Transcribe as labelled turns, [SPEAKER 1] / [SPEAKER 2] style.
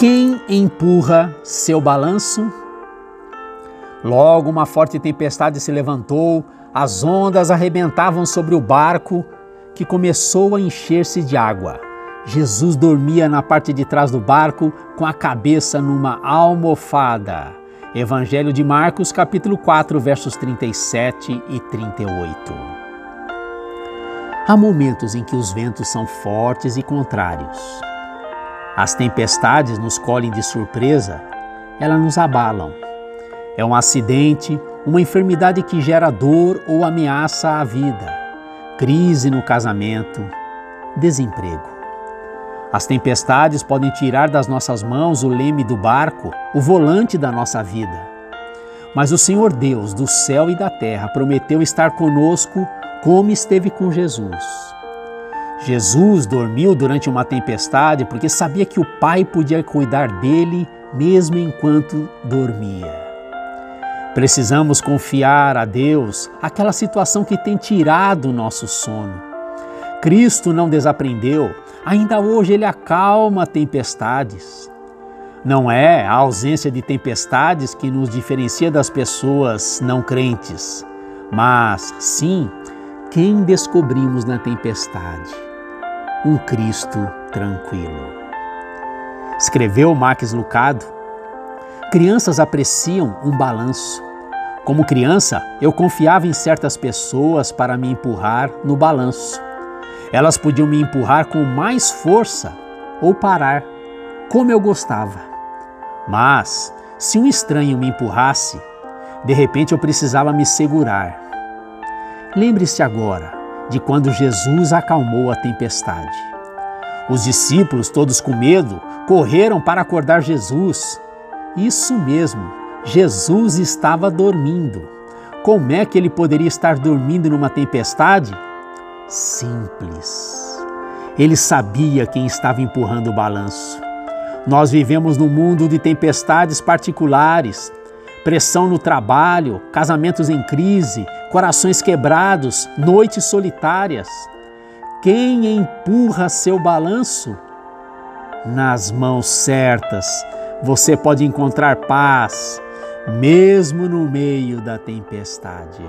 [SPEAKER 1] Quem empurra seu balanço? Logo uma forte tempestade se levantou, as ondas arrebentavam sobre o barco, que começou a encher-se de água. Jesus dormia na parte de trás do barco com a cabeça numa almofada. Evangelho de Marcos, capítulo 4, versos 37 e 38. Há momentos em que os ventos são fortes e contrários. As tempestades nos colhem de surpresa, elas nos abalam. É um acidente, uma enfermidade que gera dor ou ameaça a vida, crise no casamento, desemprego. As tempestades podem tirar das nossas mãos o leme do barco, o volante da nossa vida. Mas o Senhor Deus do céu e da terra prometeu estar conosco como esteve com Jesus. Jesus dormiu durante uma tempestade porque sabia que o Pai podia cuidar dele mesmo enquanto dormia. Precisamos confiar a Deus aquela situação que tem tirado o nosso sono. Cristo não desaprendeu, ainda hoje ele acalma tempestades. Não é a ausência de tempestades que nos diferencia das pessoas não crentes, mas sim quem descobrimos na tempestade um Cristo tranquilo. Escreveu Max Lucado: Crianças apreciam um balanço. Como criança, eu confiava em certas pessoas para me empurrar no balanço. Elas podiam me empurrar com mais força ou parar, como eu gostava. Mas, se um estranho me empurrasse, de repente eu precisava me segurar. Lembre-se agora de quando Jesus acalmou a tempestade. Os discípulos, todos com medo, correram para acordar Jesus. Isso mesmo, Jesus estava dormindo. Como é que ele poderia estar dormindo numa tempestade? Simples. Ele sabia quem estava empurrando o balanço. Nós vivemos num mundo de tempestades particulares, pressão no trabalho, casamentos em crise, corações quebrados, noites solitárias. Quem empurra seu balanço? Nas mãos certas, você pode encontrar paz, mesmo no meio da tempestade.